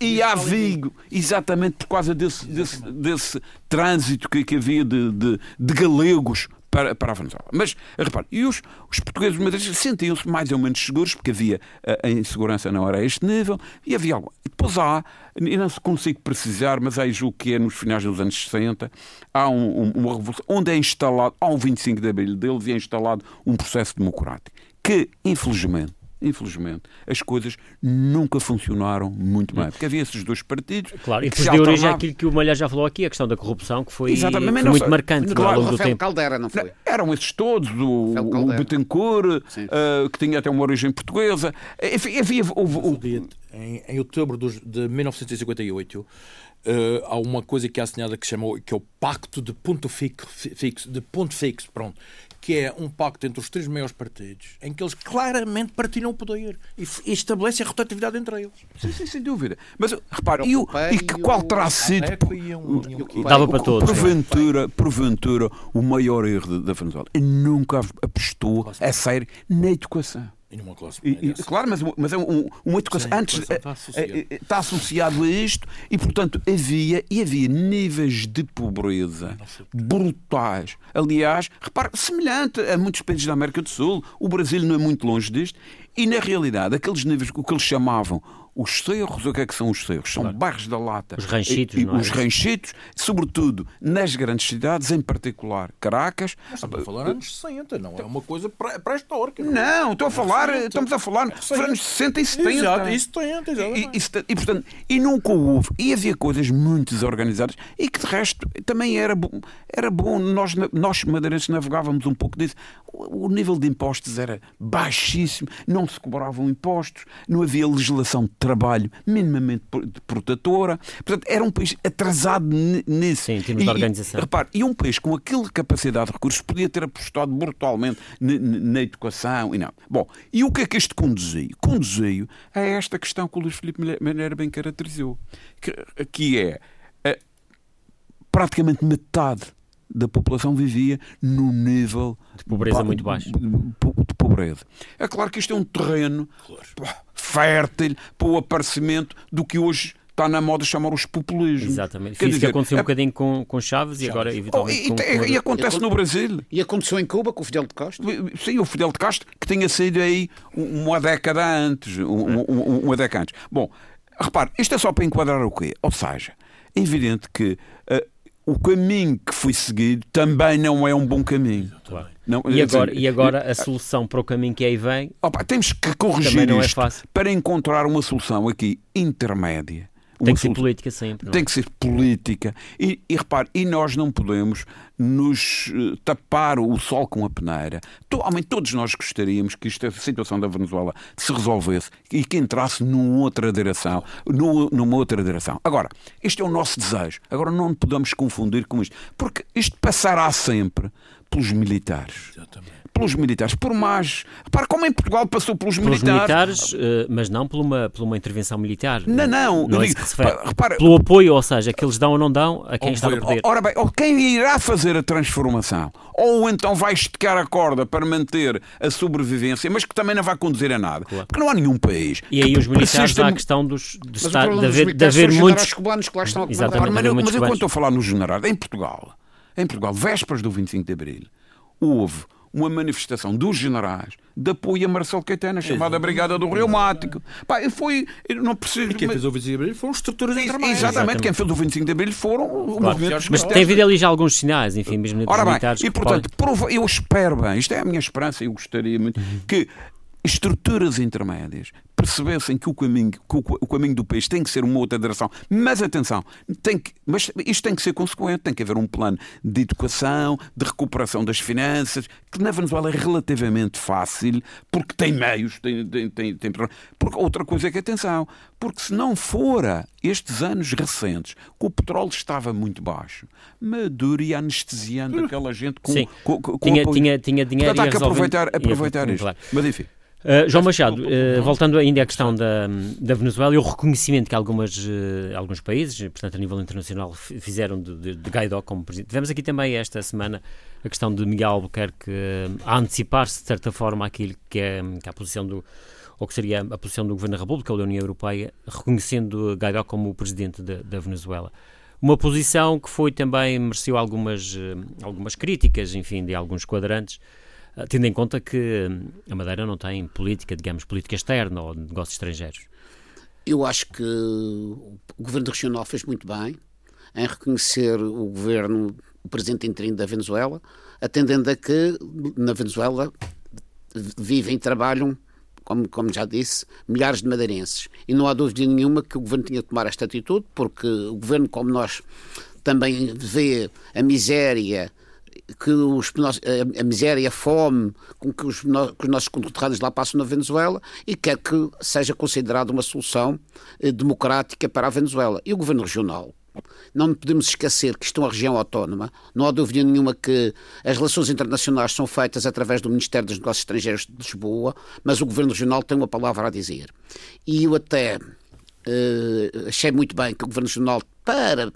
E a Vigo, exatamente por causa desse, desse, desse trânsito que, que havia de, de, de galegos para, para a Venezuela. Mas, repare, e os, os portugueses madeirenses sentiam-se mais ou menos seguros, porque havia a, a, insegurança não era a este nível, e havia algo. Depois há, e não se consigo precisar, mas aí julgo que é nos finais dos anos 60, há um, um, uma revolução, onde é instalado, um 25 de abril deles, é instalado um processo democrático, que, infelizmente, infelizmente, as coisas nunca funcionaram muito bem. Porque havia esses dois partidos. Claro, e depois deu origem àquilo que o Malhar já falou aqui, a questão da corrupção, que foi, foi não muito marcante claro, ao longo do Rafael tempo. Caldera, não foi? Eram esses todos, o, o. Betancourt, Sim. eh, que tinha até uma origem portuguesa. Enfim, havia. houve- houve- Em, em outubro dos- de 1958 eh, há uma coisa que é assinada que, chamou, que é o Pacto de Ponto Fixo, fixo, de ponto fixo pronto, que é um pacto entre os três maiores partidos em que eles claramente partilham o poder e, e estabelecem a rotatividade entre eles. Sim, sim, sem dúvida. Mas repare, e, o, e que, qual terá sido. Dava o- para todos, Porventura, porventura, o maior erro da Venezuela. Nunca apostou a sério na educação. E numa classe média. e, claro, mas, mas é um- uma educação. Sim, antes está eh, associada. eh, eh, está associado a isto e, portanto, havia e havia níveis de pobreza brutais. Aliás, repare, semelhante a muitos países da América do Sul, o Brasil não é muito longe disto, e na realidade, aqueles níveis, o que eles chamavam os cerros, o que é que são os cerros? São bairros da lata. Os ranchitos, E- e não é? Os ranchitos, sobretudo nas grandes cidades, em particular Caracas. Estamos a falar anos 60, não é uma coisa pré- pré-histórica. Não, estou a falar, estamos a falar nos anos 60 e 70. Exato, e 70, E, exatamente. e, e, portanto, e nunca houve. E havia coisas muito desorganizadas e que, de resto, também era bom. Era bom nós, nós madeirenses, navegávamos um pouco disso. O, o nível de impostos era baixíssimo, não se cobravam impostos, não havia legislação de trabalho minimamente pro- protetora. Portanto, era um país atrasado ni- nisso. Sim, em termos de E- organização. E, repare, e um país com aquela capacidade de recursos podia ter apostado brutalmente na, educação e não. Bom, e o que é que isto conduziu? Conduziu a esta questão que o Luís Filipe Maneira bem caracterizou, que, que é eh, praticamente metade da população vivia num nível de pobreza muito baixo. De, de pobreza. É claro que isto é um terreno pá, fértil para o aparecimento do que hoje está na moda chamar os populismos. Exatamente. Quer Foi isso que dizer, aconteceu um é- bocadinho com, com Chaves e agora, Oh, eventualmente, e, com, e- com- e acontece no Brasil. E aconteceu em Cuba com o Fidel de Castro. Sim, o Fidel de Castro, que tinha saído aí uma década antes. um- um- Uma década antes. Bom, repare, isto é só para enquadrar o quê? Ou seja, é evidente que eh, o caminho que foi seguido também não é um bom caminho. Claro. Não, E agora, dizer, e agora a solução para o caminho que aí vem opa, temos que corrigir é isto fácil. para encontrar uma solução aqui intermédia. Tem que ser política sempre. não é? tem que ser política. E, e repare, e nós não podemos nos eh, tapar o sol com a peneira. To- homem, todos nós gostaríamos que esta situação da Venezuela se resolvesse e que entrasse numa outra direção. nu- numa outra direção. Agora, este é o nosso desejo. Agora não podemos confundir com isto. Porque isto passará sempre pelos militares. Pelos militares. Por mais. Repare, como em Portugal passou pelos, Pelos militares. militares, eh, mas não por uma, por uma intervenção militar. Não, não. Não eu é digo, repara, Pelo apoio, ou seja, que eles dão ou não dão a quem está no poder. Ora bem, ou quem irá fazer a transformação, ou então vai esticar a corda para manter a sobrevivência, mas que também não vai conduzir a nada. Porque não há nenhum país. E aí que os militares persista há a no- questão dos, de, estar, de dos haver, de haver muitos. cubanos que lá estão a comandar. Exatamente. Mas, mas cubanos. estou a falar nos generais, em Portugal, em Portugal, vésperas do 25 de Abril, houve uma manifestação dos generais de apoio a Marcelo Caetano, chamada Brigada do Reumático. Pá, e foi, eu não preciso... E quem mas- fez o 25 de Abril foram estruturas intermédias. Exatamente, quem fez o 25 de Abril foram Claro. movimento dos Mas tem havido ali já alguns sinais, enfim, mesmo Ora bem, militares. e portanto, podem- prova- eu espero bem, isto é a minha esperança, eu gostaria muito que estruturas intermédias percebessem que o caminho, que o, caminho do país tem que ser uma outra direção. Mas atenção, tem que, mas isto tem que ser consequente, tem que haver um plano de educação, de recuperação das finanças, que na Venezuela é relativamente fácil, porque tem meios, tem, tem, tem, tem- porque outra coisa é que atenção, porque se não fora estes anos recentes, que o petróleo estava muito baixo, Maduro ia anestesiando aquela gente com, Sim. com, com Tinha- apoio. tinha- tinha dinheiro Portanto, há que aproveitar, aproveitar isto. claro. Mas enfim. Uh, João Machado, uh, voltando ainda à questão da, da Venezuela e o reconhecimento que algumas, uh, alguns países, portanto a nível internacional, fizeram de, de, de Guaidó como presidente. Tivemos aqui também esta semana a questão de Miguel Albuquerque a antecipar-se de certa forma aquilo que é, que é a posição do ou que seria a posição do Governo da República ou da União Europeia, reconhecendo Guaidó como o presidente da, da Venezuela. Uma posição que foi também, mereceu algumas, algumas críticas, enfim, de alguns quadrantes, tendo em conta que hum, a Madeira não tem política, digamos, política externa ou negócios estrangeiros. Eu acho que o governo regional fez muito bem em reconhecer o governo, o presidente interino da Venezuela, atendendo a que na Venezuela vivem e trabalham como, como já disse, milhares de madeirenses. E não há dúvida nenhuma que o governo tinha de tomar esta atitude, porque o governo, como nós também vê a miséria que os, a, miséria e a fome com que os, que os nossos conterrâneos lá passam na Venezuela e quer que seja considerada uma solução eh, democrática para a Venezuela. E o governo regional não podemos esquecer que isto é uma região autónoma. Não há dúvida nenhuma que as relações internacionais são feitas através do Ministério dos Negócios Estrangeiros de Lisboa, mas o Governo Regional tem uma palavra a dizer. E eu até uh, achei muito bem que o Governo Regional, para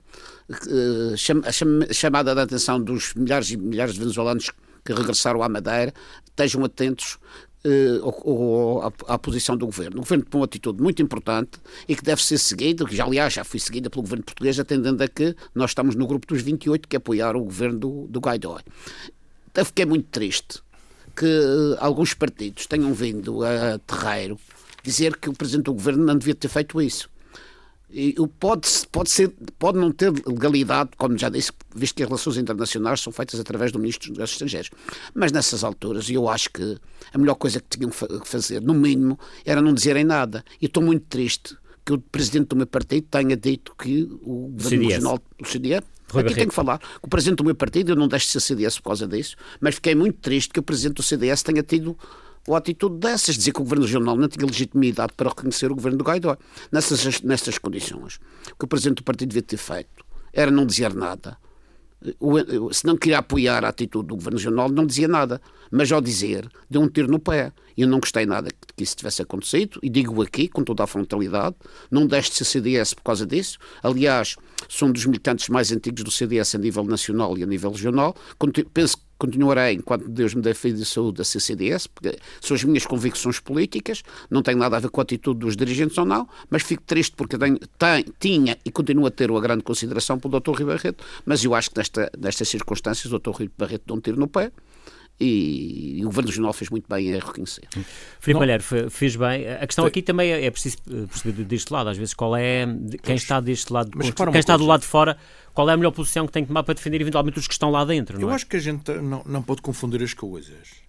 a chamada da atenção dos milhares e milhares de venezuelanos que regressaram à Madeira, estejam atentos uh, à, posição do governo. O governo tomou uma atitude muito importante e que deve ser seguida, que já, aliás já foi seguida pelo governo português, atendendo a que nós estamos no grupo dos 28 que apoiaram o governo do, do Guaidó. Então fiquei muito triste que uh, alguns partidos tenham vindo a terreiro dizer que o presidente do governo não devia ter feito isso pode, pode, ser, pode não ter legalidade, como já disse, visto que as relações internacionais são feitas através do Ministro dos Negócios Estrangeiros. Mas nessas alturas, eu acho que a melhor coisa que tinham que fazer, no mínimo, era não dizerem nada. E estou muito triste que o presidente do meu partido tenha dito que o governo regional do CDS Aqui tenho que falar. O presidente do meu partido, eu não deixo de ser CDS por causa disso, mas fiquei muito triste que o presidente do CDS tenha tido ou a atitude dessas, dizer que o governo regional não tinha legitimidade para reconhecer o governo do Guaidó. Nessas, nessas condições, o que o presidente do partido devia ter feito era não dizer nada. Se não queria apoiar a atitude do governo regional, não dizia nada. Mas ao dizer, deu um tiro no pé. E eu não gostei nada que isso tivesse acontecido, e digo aqui com toda a frontalidade, não deixe de ser CDS por causa disso. Aliás, sou um dos militantes mais antigos do CDS a nível nacional e a nível regional. Penso que continuarei, enquanto Deus me dê fé de saúde, a CCDS, porque são as minhas convicções políticas, não tem nada a ver com a atitude dos dirigentes ou não, mas fico triste porque tenho, tem, tinha e continuo a ter uma grande consideração pelo Dr. Rui Barreto, mas eu acho que nesta, nestas circunstâncias o Dr. Rui Barreto dá um tiro no pé, e, e, o Governo Regional fez muito bem a reconhecer. Filipe Malheiro fez bem. A questão aqui também é, é preciso perceber deste lado, às vezes, qual é quem está deste lado, quem está do lado de fora qual é a melhor posição que tem que tomar para defender eventualmente os que estão lá dentro. Eu é? acho que a gente não, não pode confundir as coisas.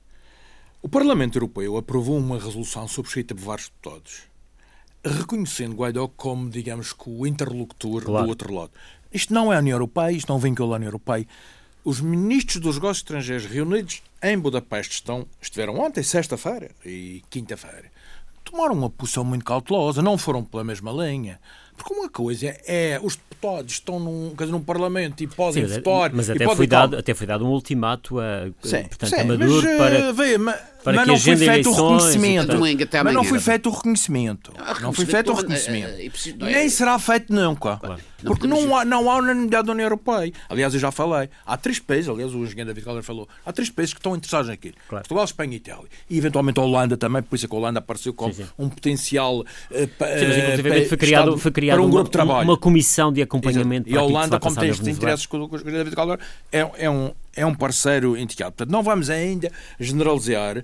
O Parlamento Europeu aprovou uma resolução subscrita por vários deputados, reconhecendo Guaidó como, digamos, o interlocutor claro. do outro lado. Isto não é a União Europeia, isto não vem pela União Europeia. Os ministros dos negócios estrangeiros reunidos em Budapeste estão, estiveram ontem, sexta-feira e quinta-feira. Tomaram uma posição muito cautelosa, não foram pela mesma linha. Porque uma coisa é os deputados estão num, dizer, num Parlamento e podem sim, votar. Mas até, foi dado, até foi dado um ultimato a, sim, portanto, sim, a Maduro mas, para. Eh, mas, para mas não foi feito o reconhecimento. Mas não foi feito o reconhecimento. Não foi feito o reconhecimento. Nem será feito nunca. Porque não há, não há unanimidade da União Europeia. Aliás, eu já falei. Há três países, aliás, o engenheiro David Calder falou, há três países que estão interessados naquilo. Claro. Portugal, Espanha e Itália. E eventualmente a Holanda também, por isso é que a Holanda apareceu como sim, sim. um potencial. Uh, sim, mas, foi criado, foi criado para um uma, grupo de trabalho. Uma comissão de acompanhamento. E a Holanda, como tem estes interesses com o engenheiro David Calder, é, é um é um parceiro indicado. Portanto, não vamos ainda generalizar,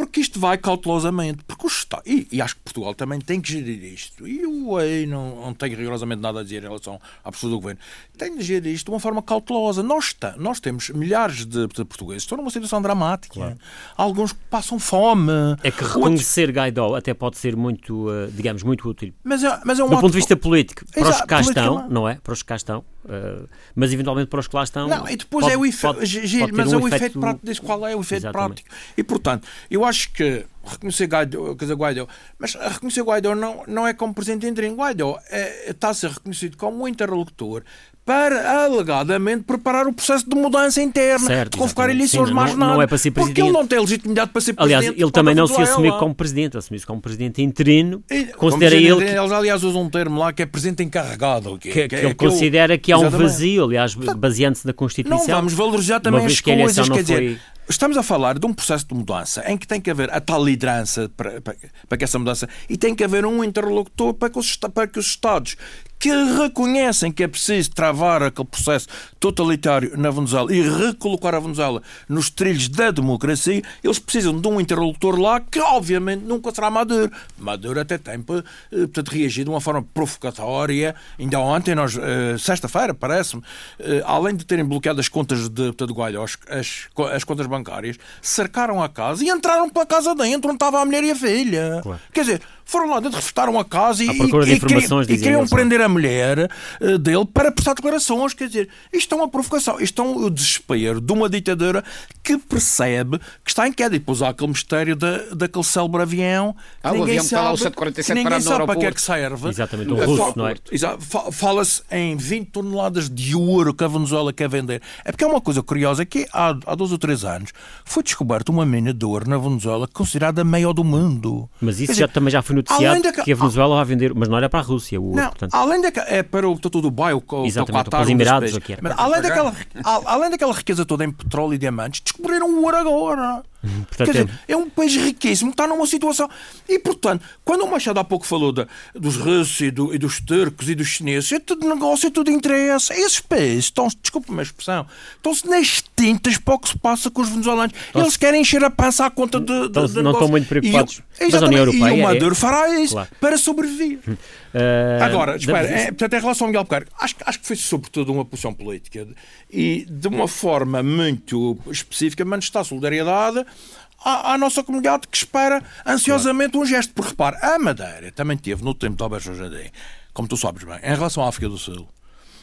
porque isto vai cautelosamente. Porque o Estado, e, e, acho que Portugal também tem que gerir isto. E o EI não, não tenho rigorosamente nada a dizer em relação à postura do governo. Tem de gerir isto de uma forma cautelosa. Nós, está, nós temos milhares de, de portugueses que estão numa situação dramática. Claro. Alguns passam fome. É que reconhecer Outros... Guaidó até pode ser muito, eh, digamos, muito útil. Mas é, mas é um do ponto de vista político, para Exato, os que cá estão, não é? Para os que cá estão. Uh, mas eventualmente para os que lá estão. Não, e depois pode, é o efeito mas um é o efeito, efeito prático, diz qual é o efeito Exatamente. prático. E, portanto, eu acho que reconhecer Guaidó, quer dizer, Guaidó, mas reconhecer Guaidó não, não é como presidente interino. Guaidó é, está a ser reconhecido como um interlocutor para alegadamente preparar o processo de mudança interna, certo, de convocar eleições Sim, mais não, nada. Não é para ser presidente. Porque ele não tem legitimidade para ser presidente. Aliás, ele também não se assumiu como presidente, assumiu-se como presidente interino. E, considera ele. Que... Eles, aliás, usam um termo lá que é presidente encarregado. Que, que, que, que ele considera que há um vazio, aliás, baseando-se na Constituição. Não vamos valorizar também as coisas, quer dizer. Estamos a falar de um processo de mudança em que tem que haver a tal liderança para, para, para que essa mudança e tem que haver um interlocutor para que os, para que os Estados que reconhecem que é preciso travar aquele processo totalitário na Venezuela e recolocar a Venezuela nos trilhos da democracia, eles precisam de um interlocutor lá que, obviamente, nunca será Maduro. Maduro até tem eh, portanto, reagir de uma forma provocatória. Ainda ontem, nós, eh, sexta-feira, parece-me, eh, além de terem bloqueado as contas de, portanto, Gualho, as, as contas bancárias, cercaram a casa e entraram para a casa dentro onde estava a mulher e a filha. Claro. Quer dizer, foram lá dentro, refutaram a casa e, e, e, e queriam prender a mulher uh, dele para prestar declarações. Quer dizer, isto é uma provocação, isto é um desespero de uma ditadura que percebe que está em queda. E depois há aquele mistério da, daquele célebre avião ah, ninguém avião sabe, que ninguém sabe para que é que serve. Exatamente, um russo, não é? Fala-se em 20 toneladas de ouro que a Venezuela quer vender. É porque é uma coisa curiosa que há, há dois ou três anos foi descoberta uma mina de ouro na Venezuela considerada a maior do mundo. Mas isso já, dizer, também já foi noticiado que, que, a Venezuela vai vender, mas não era para a Rússia. O, não, portanto... além da é para o todo Dubai, o, o Qatar, os Emirados, Mas, além, daquela, além daquela riqueza toda em petróleo e diamantes, descobriram o ouro agora. Portanto, Quer dizer, é um país riquíssimo, está numa situação. E, portanto, quando o Machado há pouco falou de, dos russos e, do, e, dos turcos e dos chineses, é tudo negócio, é tudo interesse. Esses países estão, desculpe a expressão, estão-se nas tintas para o que se passa com os venezuelanos. Eles querem encher a pança à conta de. de, de não estão muito preocupados. E, mas a União Europeia. E o Maduro é... fará isso claro. para sobreviver. Uh, Agora, espera, é, portanto, em relação ao Miguel Buquerque, acho, acho que foi sobretudo uma posição política e de uma forma muito específica manifestar solidariedade à, à, nossa comunidade que espera ansiosamente um gesto. Porque repare, a Madeira também teve no tempo de Alberto Jardim, como tu sabes bem, em relação à África do Sul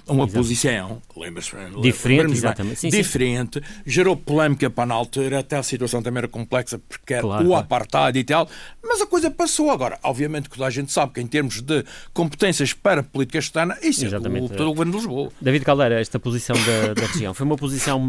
uma Exato. posição, lembras Diferente, exatamente. Sim, diferente, sim. gerou polémica para na altura, até a situação também era complexa, porque era claro, o claro. apartheid e tal, mas a coisa passou. Agora, obviamente que toda a gente sabe que em termos de competências para a política externa, isso exatamente. é o, todo o governo de Lisboa. David Caldeira, esta posição da, da região, foi uma posição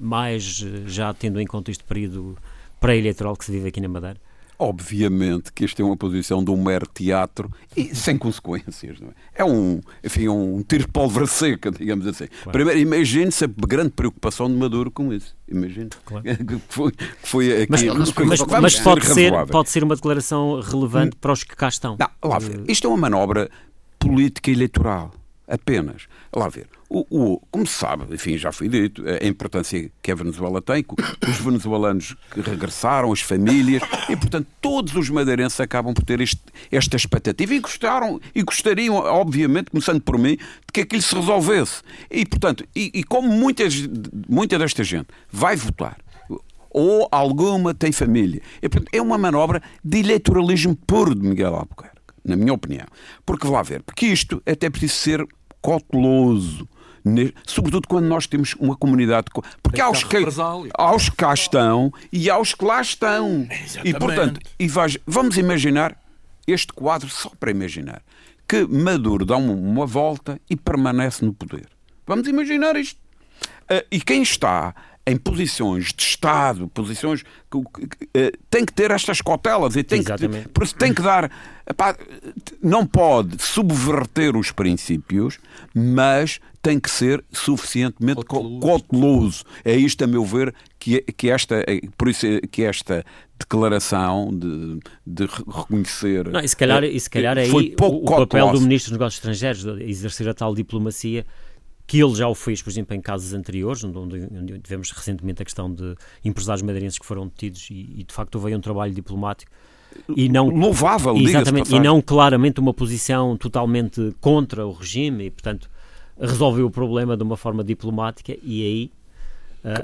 mais, já tendo em conta este período pré-eleitoral que se vive aqui na Madeira? Obviamente que esta é uma posição de um mero teatro e sem consequências. Não é? é um, enfim, um tiro de pólvora seca, digamos assim. Claro. Primeiro, imagine-se a grande preocupação de Maduro com isso. Imagine claro. que, foi, que foi aqui. Mas, mas, mas pode, ser, pode ser uma declaração relevante hum. para os que cá estão. Não, lá ver. Isto é uma manobra política eleitoral. Apenas. Lá ver. O, o, como se sabe, enfim, já foi dito, a importância que a Venezuela tem, os venezuelanos que regressaram, as famílias, e portanto todos os madeirenses acabam por ter este, esta expectativa e gostaram, e gostariam, obviamente, começando por mim, de que aquilo se resolvesse. E portanto, e, e como muitas, muita desta gente vai votar, ou alguma tem família, e, portanto, é uma manobra de eleitoralismo puro de Miguel Albuquerque, na minha opinião. Porque, vá ver, porque isto até precisa ser cauteloso sobretudo quando nós temos uma comunidade. Porque há os, que, há os que cá estão e há os que lá estão. Exatamente. E, portanto, e vamos imaginar este quadro só para imaginar que Maduro dá uma volta e permanece no poder. Vamos imaginar isto. Ah, e quem está em posições de Estado, posições que, que, que, tem que ter estas cautelas e tem Exatamente. que, por isso tem que dar. Epá, não pode subverter os princípios, mas tem que ser suficientemente cauteloso. É isto, a meu ver, que, que, esta, por isso que esta declaração de, de reconhecer. Não, e se calhar, e se calhar aí o, o papel do Ministro dos Negócios Estrangeiros, de exercer a tal diplomacia que ele já o fez, por exemplo, em casos anteriores, onde, tivemos recentemente a questão de empresários madeirenses que foram detidos e, e de facto houve um trabalho diplomático e não louvável, exatamente, e não claramente uma posição totalmente contra o regime e portanto resolveu o problema de uma forma diplomática e aí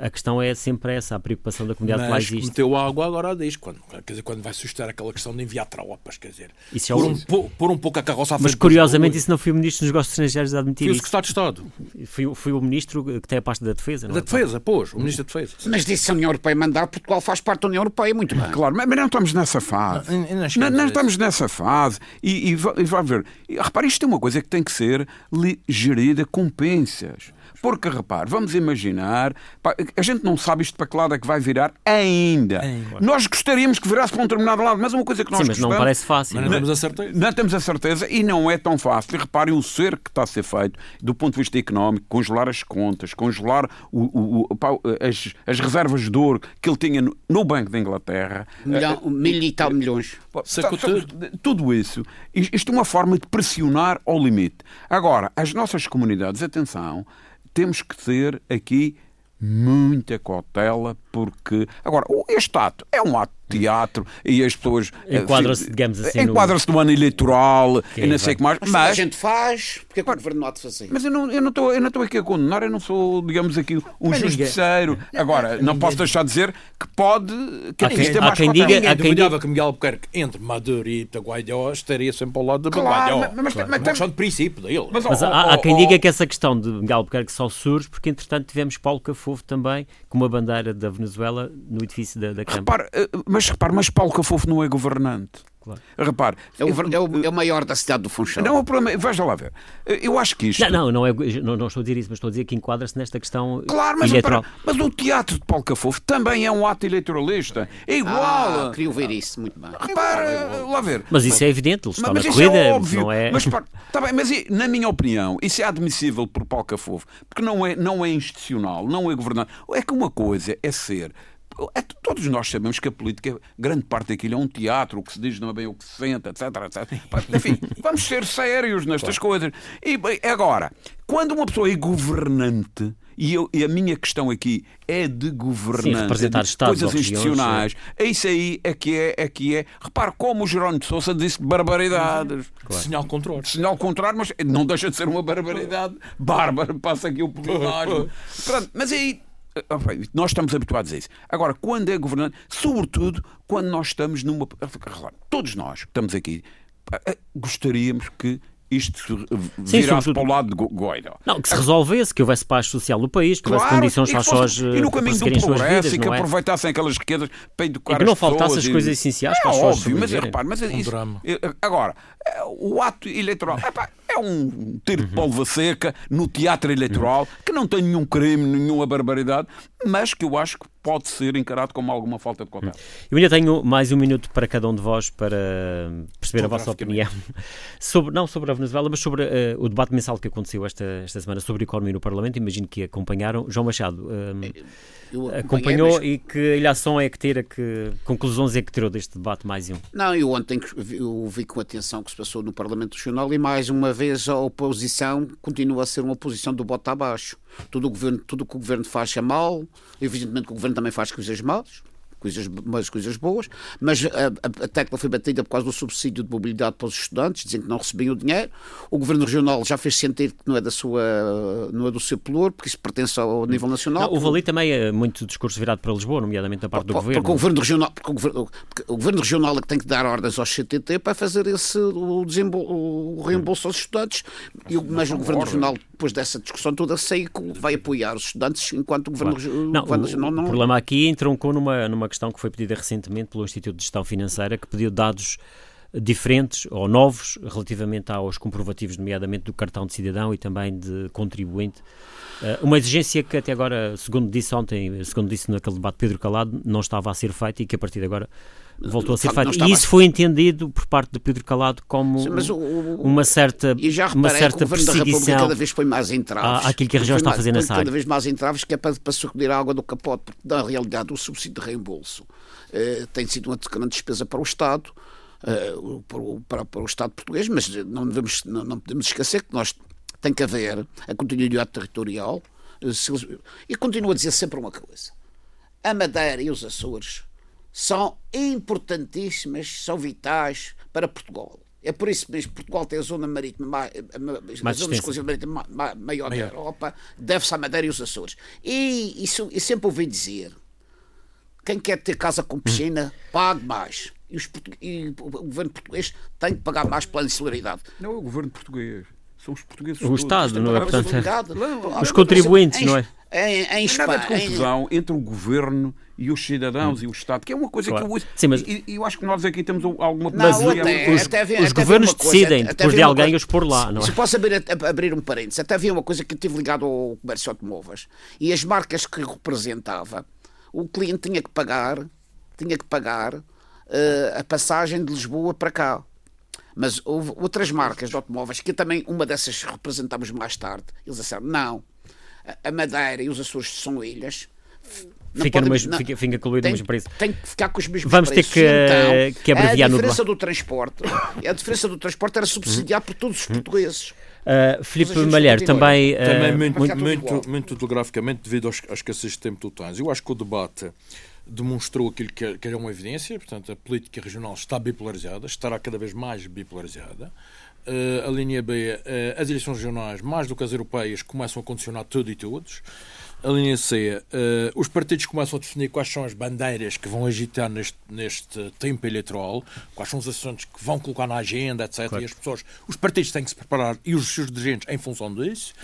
a questão é sempre essa, a preocupação da comunidade Mas que lá existe. meteu água agora diz, quando, quer dizer, quando vai suscitar aquela questão de enviar tropas, quer dizer, isso é por, um, por, por, um pouco a carroça à Mas curiosamente isso não foi o Ministro dos Negócios Estrangeiros a admitir foi isso. o Secretário de Estado. Foi, foi o Ministro que tem a pasta da Defesa, não Da é? Defesa, pois, o Ministro da Defesa. Mas disse a União Europeia mandar, Portugal faz parte da União Europeia, muito bem. Claro, mas não estamos nessa fase. Não, não, não estamos nessa fase. E, e, e vai ver, e, repare, isto é uma coisa que tem que ser gerida com pensas. Porque, repare, vamos imaginar, pá, a gente não sabe isto para que lado é que vai virar ainda. Ainda. Nós gostaríamos que virasse para um determinado lado, mas uma coisa que nós Sim, mas não parece fácil. Mas não temos a certeza. não temos a certeza e não é tão fácil. E reparem o ser que está a ser feito do ponto de vista económico, congelar as contas, congelar o- o- o- pá, as, as reservas de ouro que ele tinha no, no Banco da Inglaterra. Milhão, mil e tal milhões. Sacou tá, Tudo isso. Isto é uma forma de pressionar ao limite. Agora, as nossas comunidades, atenção, temos que ter aqui muita cautela, porque. Agora, o- este ato é um ato de teatro e as pessoas. eh, Enquadra-se, digamos assim, no- Enquadra-se no ano eleitoral Que e não sei o que mais. Mas, toda a Mas, gente faz, porque é que o governo não há de fazer? mas eu não eu não estou eu não estou aqui a condenar, eu não sou, digamos aqui, um Mas ninguém- justiceiro. Agora, não posso deixar de dizer que pode. Que Há é quem- ter há mais quem diga- Ninguém há quem duvidava que Miguel Albuquerque, entre Maduro e Guaidó, estaria sempre ao lado de Claro, mas- mas- Claro, mas questão de princípio dele. Mas, Mas oh, há, há oh, quem oh, diga que essa questão de Miguel Albuquerque só surge porque, entretanto, tivemos Paulo Cafofo também com uma bandeira da Venezuela no edifício da, da Câmara. Eh, mas repare, mas Paulo Cafofo não é governante. Claro. Repare, É o, é o- é o maior da cidade do Funchal. não, o problema, é- veja lá ver. Eu acho que isto. Não, não, não, é, não, não estou a dizer isso, mas estou a dizer que enquadra-se nesta questão Claro, mas, mas o teatro de Paulo Cafofo também é um ato eleitoralista. É igual. Ah, queria ouvir isso, muito bem. Repare, eh, lá ver. Mas isso é evidente, ele está Mas, na mas corrida, isso é óbvio. não é... Mas, pá, tá bem, mas e, na minha opinião, isso é admissível por Paulo Cafofo, porque não é, não é institucional, não é governante. É que uma coisa é ser. É- todos nós sabemos que a política, grande parte daquilo é um teatro, o que se diz não é bem o que se sente, etc. etc. Enfim, vamos ser sérios nestas coisas. E bem, agora, quando uma pessoa é governante, e, eu- e a minha questão aqui é de governante, representar de Estados coisas institucionais, é isso aí é que é, é que é. Repare como o Jerónimo de Sousa disse barbaridades. Sinal contrário. Sinal ao contrário, mas não deixa de ser uma barbaridade. Bárbaro, passa aqui o pleonasmo. Pronto, mas aí. Ah, Nós estamos habituados a isso. Agora, quando é governante, sobretudo quando nós estamos numa. Todos nós que estamos aqui ah, ah, gostaríamos que isto se virasse sobretudo- para o lado de Go- Guaidó. Não, que se resolvesse, que houvesse paz social no país, que houvesse Claro, condições e para as pessoas e no eh, caminho do progresso vidas, e que não é? aproveitassem aquelas riquezas para educar E que não faltasse pessoas as e- coisas essenciais é para as pessoas óbvio, mas repare, mas é isso- drama. agora é, o ato eleitoral epá, é um tiro de polva seca no teatro eleitoral que não tem nenhum crime, nenhuma barbaridade, mas que eu acho que pode ser encarado como alguma falta de cautela. Eu ainda tenho mais um minuto para cada um de vós para perceber a vossa opinião sobre, não sobre a Venezuela, mas sobre eh, o debate mensal que aconteceu esta, esta semana sobre economia no Parlamento. Imagino que acompanharam. João Machado Eu acompanhei, acompanhou mas- e que ilhação é que tira, que conclusões é que tirou deste debate mais um? Não, eu ontem eu vi com atenção o que se passou no Parlamento Nacional e mais uma vez a oposição continua a ser uma oposição do bote abaixo. Tudo o, governo, tudo o que o governo faz é mal, evidentemente que o governo também faz coisas más, coisas, coisas boas, mas a, a, a tecla foi batida por causa do subsídio de mobilidade para os estudantes, dizem que não recebiam o dinheiro. O governo regional já fez sentir que não é da sua não é do seu pelour, porque isso pertence ao nível nacional. Não, houve ali também eh, muito discurso virado para Lisboa, nomeadamente da parte do Porque governo. o governo regional, porque o governo, porque o governo regional é que tem que dar ordens aos CTT para fazer esse o, o reembolso aos estudantes. E mas o governo regional, depois dessa discussão toda, sei que vai apoiar os estudantes, enquanto o governo, regi- o Não, governo o, nacional o não. problema aqui entroncou numa, numa questão que foi pedida recentemente pelo Instituto de Gestão Financeira, que pediu dados diferentes ou novos relativamente aos comprovativos, nomeadamente do cartão de cidadão e também de contribuinte. Eh, Uma exigência que até agora, segundo disse ontem, segundo disse naquele debate Pedro Calado, não estava a ser feita e que a partir de agora voltou a ser estava E isso foi entendido por parte de Pedro Calado como Sim, o- uma certa, E já uma reparei que o certa perseguição. cada vez mais entraves. à- àquilo que a região está a fazer nessa cada área. vez mais entraves que é para, para sacudir a água do capote, porque na realidade o subsídio de reembolso eh, tem sido uma grande despesa para o Estado, eh, para, o, para- o Estado português, mas não, devemos, não, não podemos esquecer que nós tem que haver a continuidade territorial. eh, se e continuo a dizer sempre uma coisa: a Madeira e os Açores são importantíssimas, são vitais para Portugal. É por isso mesmo que Portugal tem a zona marítima, ma- a, zona exclusiva marítima ma- ma- maior da Europa, deve-se à Madeira e os Açores. E isso eu sempre ouvi dizer: quem quer ter casa com piscina, pague mais. E, os e o governo português tem que pagar mais pela insularidade. Não é o governo português, são os portugueses. O todos. Estado, não é? Portanto, responsabilidade- os contribuintes, Em- não é? Em, em Espanha, Espanha. de confusão entre o governo e os cidadãos hum. e o Estado, que é uma coisa claro. que eu, Sim, mas... e, eu acho que nós aqui temos alguma não, até, os, até os governos decidem depois de alguém coisa, os pôr lá. Não é? Se posso abrir, abrir um parênteses, até havia uma coisa que eu tive ligado ao comércio de automóveis e as marcas que representava, o cliente tinha que pagar, tinha que pagar uh, a passagem de Lisboa para cá. Mas houve outras marcas de automóveis que também, uma dessas representamos mais tarde, eles disseram, não, a Madeira e os Açores são ilhas. Fica, no mesmo, não, fica, fica incluído tem, no mesmo preço. Tem que ficar com os mesmos Vamos preços. ter que, então, que abreviar A diferença do transporte, a diferença do transporte era subsidiar por todos os portugueses. Uh, Filipe Malheiro, também... Uh, também muito, muito, muito, muito telegraficamente devido à escassez de tempo totais. Eu acho que o debate demonstrou aquilo que, que era uma evidência, portanto, a política regional está bipolarizada, estará cada vez mais bipolarizada. Uh, a linha B, uh, as eleições regionais, mais do que as europeias, começam a condicionar tudo e todos. A linha C, uh, os partidos começam a definir quais são as bandeiras que vão agitar neste, neste tempo eleitoral, quais são os assuntos que vão colocar na agenda, etc. Claro. E as pessoas, os partidos têm que se preparar e os seus dirigentes em função disso.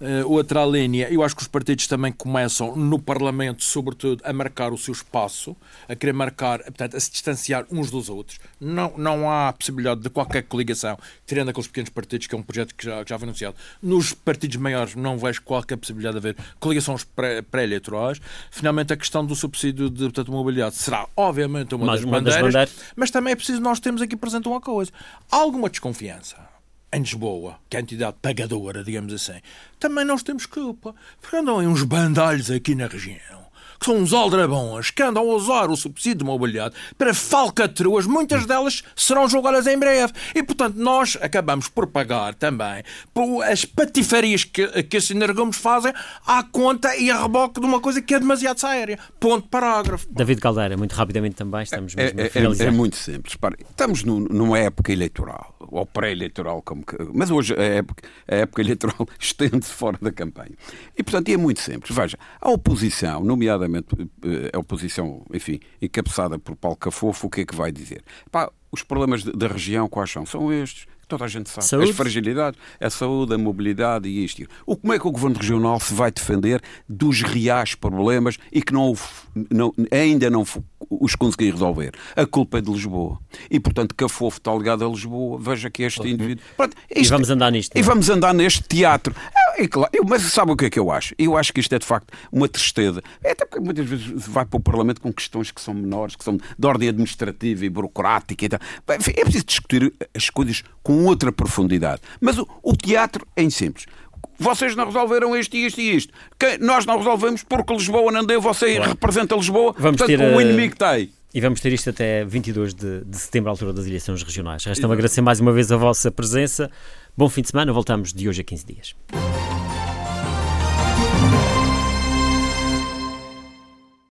Uh, outra linha, eu acho que os partidos também começam no Parlamento, sobretudo, a marcar o seu espaço, a querer marcar, portanto, a se distanciar uns dos outros. Não, não há possibilidade de qualquer coligação, tirando aqueles pequenos partidos, que é um projeto que já, que já foi anunciado. Nos partidos maiores não vejo qualquer possibilidade de haver coligações pré-eleitorais. Pré Finalmente, a questão do subsídio de portanto, mobilidade será, obviamente, uma, das, uma bandeiras, das bandeiras, mas também é preciso nós termos aqui presente uma coisa. Há alguma desconfiança em Lisboa, que é a entidade pagadora, digamos assim, também nós temos culpa. Porque andam aí uns bandalhos aqui na região que são uns aldrabões que andam a usar o subsídio de mobilidade para falcatruas, muitas delas serão julgadas em breve. E, portanto, nós acabamos por pagar também por as patifarias que, que esses energumos fazem à conta e a reboque de uma coisa que é demasiado séria. Ponto parágrafo. David Caldeira, muito rapidamente também, estamos mesmo é, é, é, é muito simples. estamos numa época eleitoral, ou pré-eleitoral, como que, mas hoje a época, a época eleitoral estende-se fora da campanha. E, portanto, é muito simples. Veja, a oposição, nomeadamente eh, a oposição, enfim, encabeçada por Paulo Cafofo, o que é que vai dizer? Pá, os problemas da região quais são? São estes toda a gente sabe. Saúde. As fragilidades, a saúde, a mobilidade e isto. O, como é que o Governo Regional se vai defender dos reais problemas e que não, não, ainda não os conseguir resolver? A culpa é de Lisboa. E, portanto, que a FOF está ligada a Lisboa, veja que este indivíduo... Pronto, isto, e vamos andar nisto. E não? É? vamos andar neste teatro. É, claro, eu, mas sabe o que é que eu acho? Eu acho que isto é, de facto, uma tristeza. É até porque muitas vezes vai para o Parlamento com questões que são menores, que são de ordem administrativa e burocrática e tal. É preciso discutir as coisas com outra profundidade. Mas o, o teatro é simples vocês não resolveram isto e isto e isto. Que nós não resolvemos porque Lisboa não deu, você claro. representa Lisboa, vamos portanto, ter, o inimigo tem. E vamos ter isto até 22 de, de setembro, à altura das eleições regionais. Resta-me agradecer mais uma vez a vossa presença. Bom fim de semana, voltamos de hoje a 15 dias.